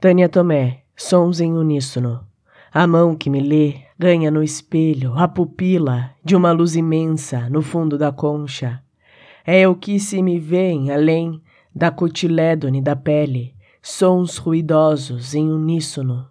Tânia Tomé, sons em uníssono. A mão que me lê ganha no espelho a pupila de uma luz imensa no fundo da concha. É o que se me vem além da cotilédone da pele, sons ruidosos em uníssono